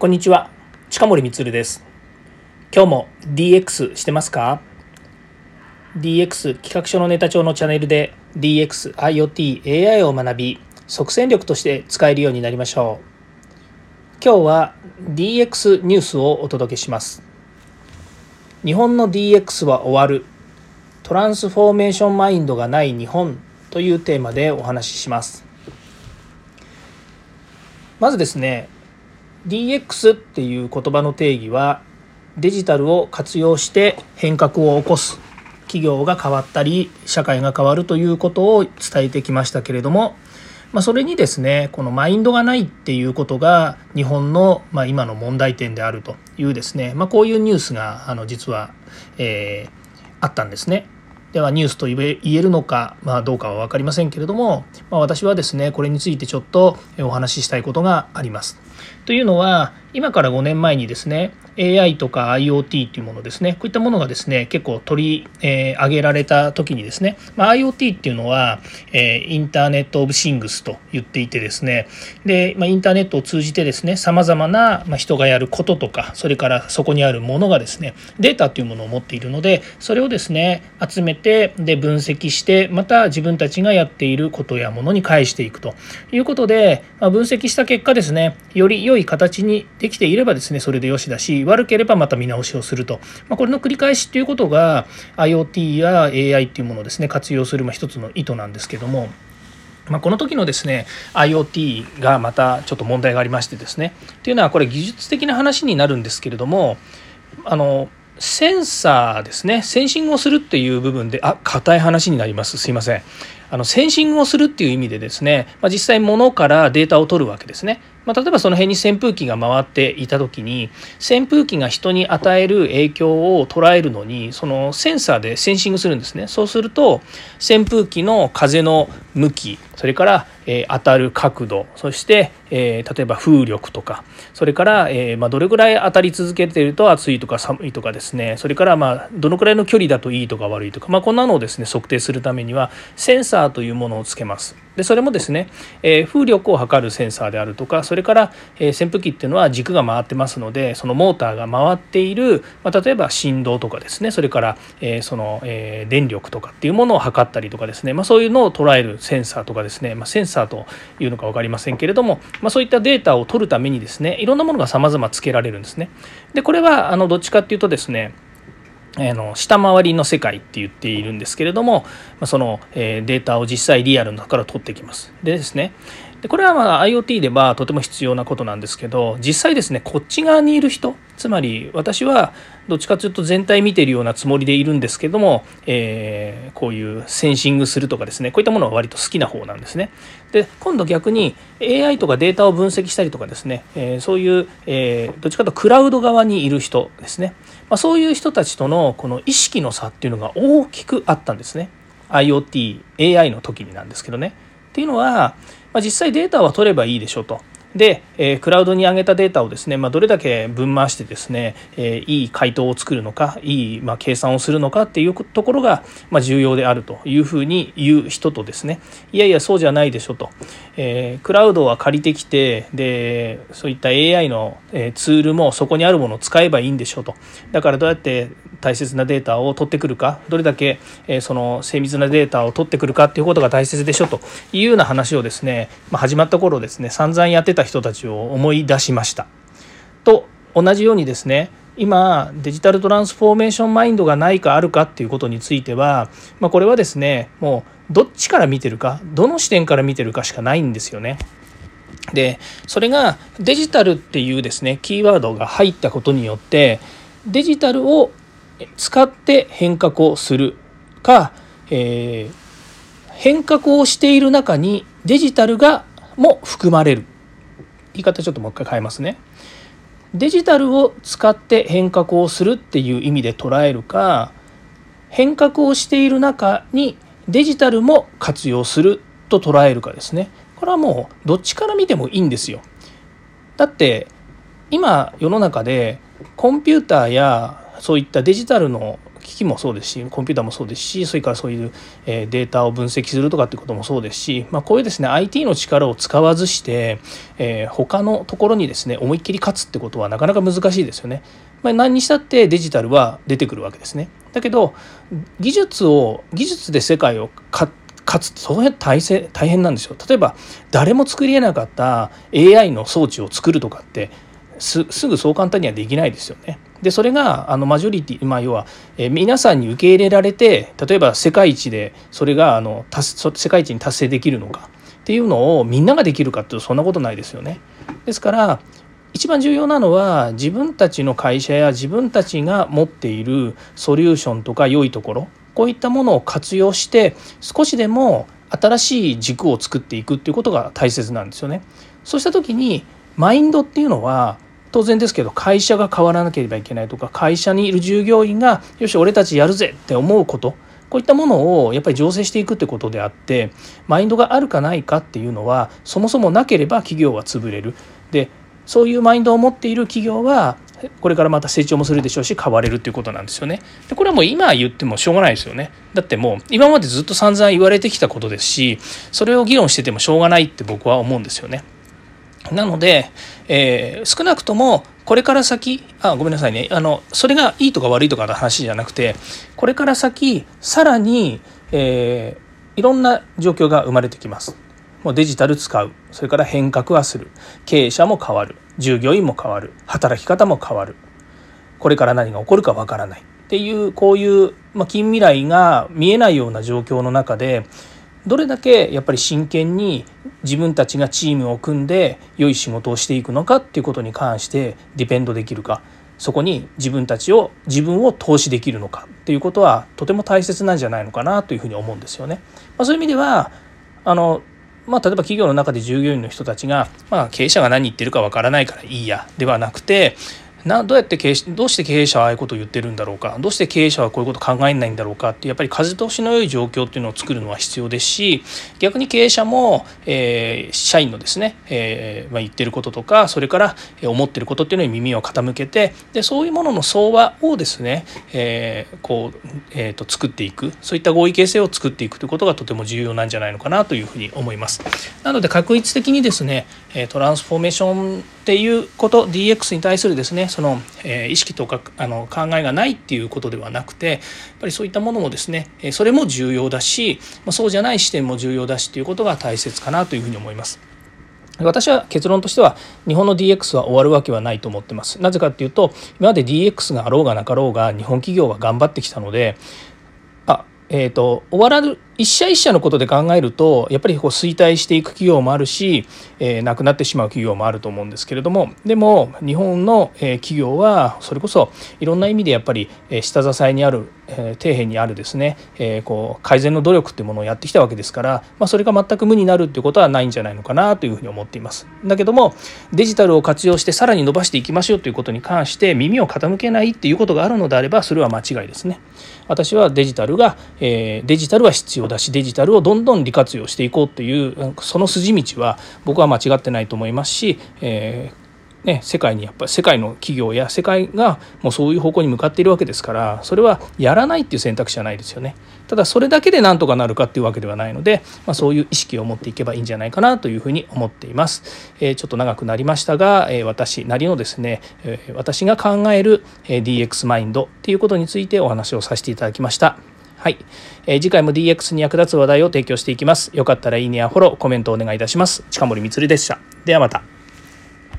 こんにちは。近森光です。今日も DX してますか？DX 企画書のネタ帳のチャンネルで DX、IoT、AI を学び即戦力として使えるようになりましょう。今日は DX ニュースをお届けします。日本の DX は終わる。トランスフォーメーションマインドがない日本というテーマでお話しします。まずですね DX っていう言葉の定義はデジタルを活用して変革を起こす企業が変わったり社会が変わるということを伝えてきましたけれども、まあ、それにですねこのマインドがないっていうことが日本の、まあ、今の問題点であるというですね、まあ、こういうニュースがあの実は、えー、あったんですね。ではニュースと言えるのか、まあ、どうかは分かりませんけれども、まあ、私はですねこれについてちょっとお話ししたいことがあります。というのは今から5年前にですね AI とか IoT というものですねこういったものがですね結構取り、えー、上げられた時にですね、まあ、IoT っていうのは、えー、インターネット・オブ・シングスと言っていてですねで、まあ、インターネットを通じてですねさまざまな、まあ、人がやることとかそれからそこにあるものがですねデータというものを持っているのでそれをですね集めてで分析してまた自分たちがやっていることやものに返していくということで、まあ、分析した結果ですねより良い形にできていればですねそれでよしだし悪ければまた見直しをすると、まあ、これの繰り返しっていうことが IoT や AI っていうものをですね活用する一つの意図なんですけども。まあ、この時のですね IoT がまたちょっと問題がありましてですねっていうのはこれ技術的な話になるんですけれどもあのセンサーですねセンシングをするっていう部分であ硬い話になりますすいませんあのセンシングをするっていう意味でですね、まあ、実際物からデータを取るわけですね。まあ、例えばその辺に扇風機が回っていた時に扇風機が人に与える影響を捉えるのにそのセンサーでセンシングするんですね。そうすると扇風機の風の向きそれから、え、当たる角度そして、え、例えば風力とかそれから、えま、どれぐらい当たり続けてると暑いとか寒いとかですね。それからまあどのくらいの距離だといいとか悪いとか、まあ、こんなのをですね測定するためにはセンサーというものをつけます。でそれもですね、えー、風力を測るセンサーであるとかそれから、えー、扇風機っていうのは軸が回ってますのでそのモーターが回っている、まあ、例えば振動とかですねそれから、えー、その、え電力とかっていうものを測ったりとかですね、まあ、そういうのを捉えるセンサーとかですね、まあ、センサーというのか分かりませんけれども、ま、そういったデータを取るためにですねいろんなものが様々つけられるんですね。でこれはあのどっちかっていうとですねえの下回りの世界って言っているんですけれどもそのデータを実際リアルの中から取ってきます。でですねでこれはまあ IoT ではとても必要なことなんですけど実際ですねこっち側にいる人つまり私はどっちかというと全体見ているようなつもりでいるんですけども、えー、こういうセンシングするとかですねこういったものは割と好きな方なんですね。で今度逆に AI とかデータを分析したりとかですね、えー、そういう、えー、どっちかというとクラウド側にいる人ですね、まあ、そういう人たちとのこの意識の差っていうのが大きくあったんですね IoT、AI の時になんですけどね。っていうのはまあ、実際データは取ればいいでしょうと。で、えー、クラウドに上げたデータをですね、まあ、どれだけ分回してですね、えー、いい回答を作るのかいい、まあ、計算をするのかっていうところが、まあ、重要であるというふうに言う人とですねいやいやそうじゃないでしょと、えー、クラウドは借りてきてでそういった AI のツールもそこにあるものを使えばいいんでしょうとだからどうやって大切なデータを取ってくるかどれだけえその精密なデータを取ってくるかっていうことが大切でしょというような話をですね、まあ、始まった頃ですね散々やってた人たちを思い出しました。と同じようにですね今デジタルトランスフォーメーションマインドがないかあるかっていうことについては、まあ、これはですねもうどっちから見てるかどの視点から見てるかしかないんですよね。でそれがデジタルっていうですねキーワードが入ったことによってデジタルを使って変革をするか、えー、変革をしている中にデジタルがも含まれる。言い方ちょっともう一回変えますね。デジタルを使って変革をするっていう意味で捉えるか変革をしている中にデジタルも活用すると捉えるかですね。これはもうどっちから見てもいいんですよ。だって今世の中でコンピューターやそういったデジタルの機器もそうですしコンピューターもそうですしそれからそういう、データを分析するとかってこともそうですし、まあ、こういうですね IT の力を使わずして、えー、他のところにですね思いっきり勝つってことはなかなか難しいですよね。まあ、何にしたってデジタルは出てくるわけですね。だけど技術を技術で世界を勝つその辺大大変なんですよ。例えば誰も作りえなかった AI の装置を作るとかってすぐそう簡単にはできないですよね。でそれがあのマジョリティ、まあ、要は、えー、皆さんに受け入れられて例えば世界一でそれがあの世界一に達成できるのかっていうのをみんなができるかっていうとそんなことないですよね。ですから一番重要なのは自分たちの会社や自分たちが持っているソリューションとか良いところこういったものを活用して少しでも新しい軸を作っていくっていうことが大切なんですよね。そうした時にマインドっていうのは当然ですけど会社が変わらなければいけないとか会社にいる従業員がよし俺たちやるぜって思うことこういったものをやっぱり醸成していくってことであってマインドがあるかないかっていうのはそもそもなければ企業は潰れるでそういうマインドを持っている企業はこれからまた成長もするでしょうし変われるっていうことなんですよね。でこれはもう今言ってもしょうがないですよね。だってもう今までずっと散々言われてきたことですしそれを議論しててもしょうがないって僕は思うんですよね。なので、えー、少なくともこれから先あごめんなさいね。あのそれがいいとか悪いとかの話じゃなくてこれから先さらに、えー、いろんな状況が生まれてきます。もうデジタル使う。それから変革はする。経営者も変わる。従業員も変わる。働き方も変わる。これから何が起こるかわからない。っていうこういう、まあ、近未来が見えないような状況の中でどれだけやっぱり真剣に自分たちがチームを組んで良い仕事をしていくのかっていうことに関してディペンドできるかそこに自分たちを自分を投資できるのかっていうことはとても大切なんじゃないのかなというふうに思うんですよね。まあ、そういう意味ではあのまあ、例えば企業の中で従業員の人たちが、まあ、経営者が何言ってるかわからないからいいやではなくてなどうやって経営どうして経営者はああいうことを言ってるんだろうか？どうして経営者はこういうこと考えないんだろうかってやっぱり風通しの良い状況っていうのを作るのは必要ですし逆に経営者も、えー、社員のですね、えーまあ、言ってることとかそれから思ってることっていうのに耳を傾けてでそういうものの相和をですね、えー、こう、えーと、作っていくそういった合意形成を作っていくということがとても重要なんじゃないのかなというふうに思います。なので確率的にですねトランスフォーメーションっていうこと DX に対するですねその、え、意識とかあの考えがないっていうことではなくてやっぱりそういったものもですねそれも重要だしそうじゃない視点も重要だしということが大切かなというふうに思います。私は結論としては日本の DX は終わるわけはないと思ってます。なぜかっていうと今まで DX があろうがなかろうが日本企業は頑張ってきたのでえーと、終わらぬ一社一社のことで考えるとやっぱりこう衰退していく企業もあるし、えー、なくなってしまう企業もあると思うんですけれどもでも日本の、え企業はそれこそいろんな意味でやっぱり、え下支えにある、え底辺にあるですね、えこう改善の努力っていうものをやってきたわけですから、まあ、それが全く無になるっていうことはないんじゃないのかなというふうに思っています。だけどもデジタルを活用してさらに伸ばしていきましょうということに関して耳を傾けないっていうことがあるのであればそれは間違いですね。私はデジタルが、えデジタルは必要だしデジタルをどんどん利活用していこうというその筋道は僕は間違ってないと思いますし、えーね、世界にやっぱり世界の企業や世界がもうそういう方向に向かっているわけですからそれはやらないっていう選択肢はないですよねただそれだけでなんとかなるかっていうわけではないので、まあ、そういう意識を持っていけばいいんじゃないかなというふうに思っています、えー、ちょっと長くなりましたが、えー、私なりのですね、えー、私が考える DX マインドっていうことについてお話をさせていただきましたはい、えー、次回も DX に役立つ話題を提供していきます。よかったらいいねやフォロー、コメントお願いいたします。近森光でした。ではまた。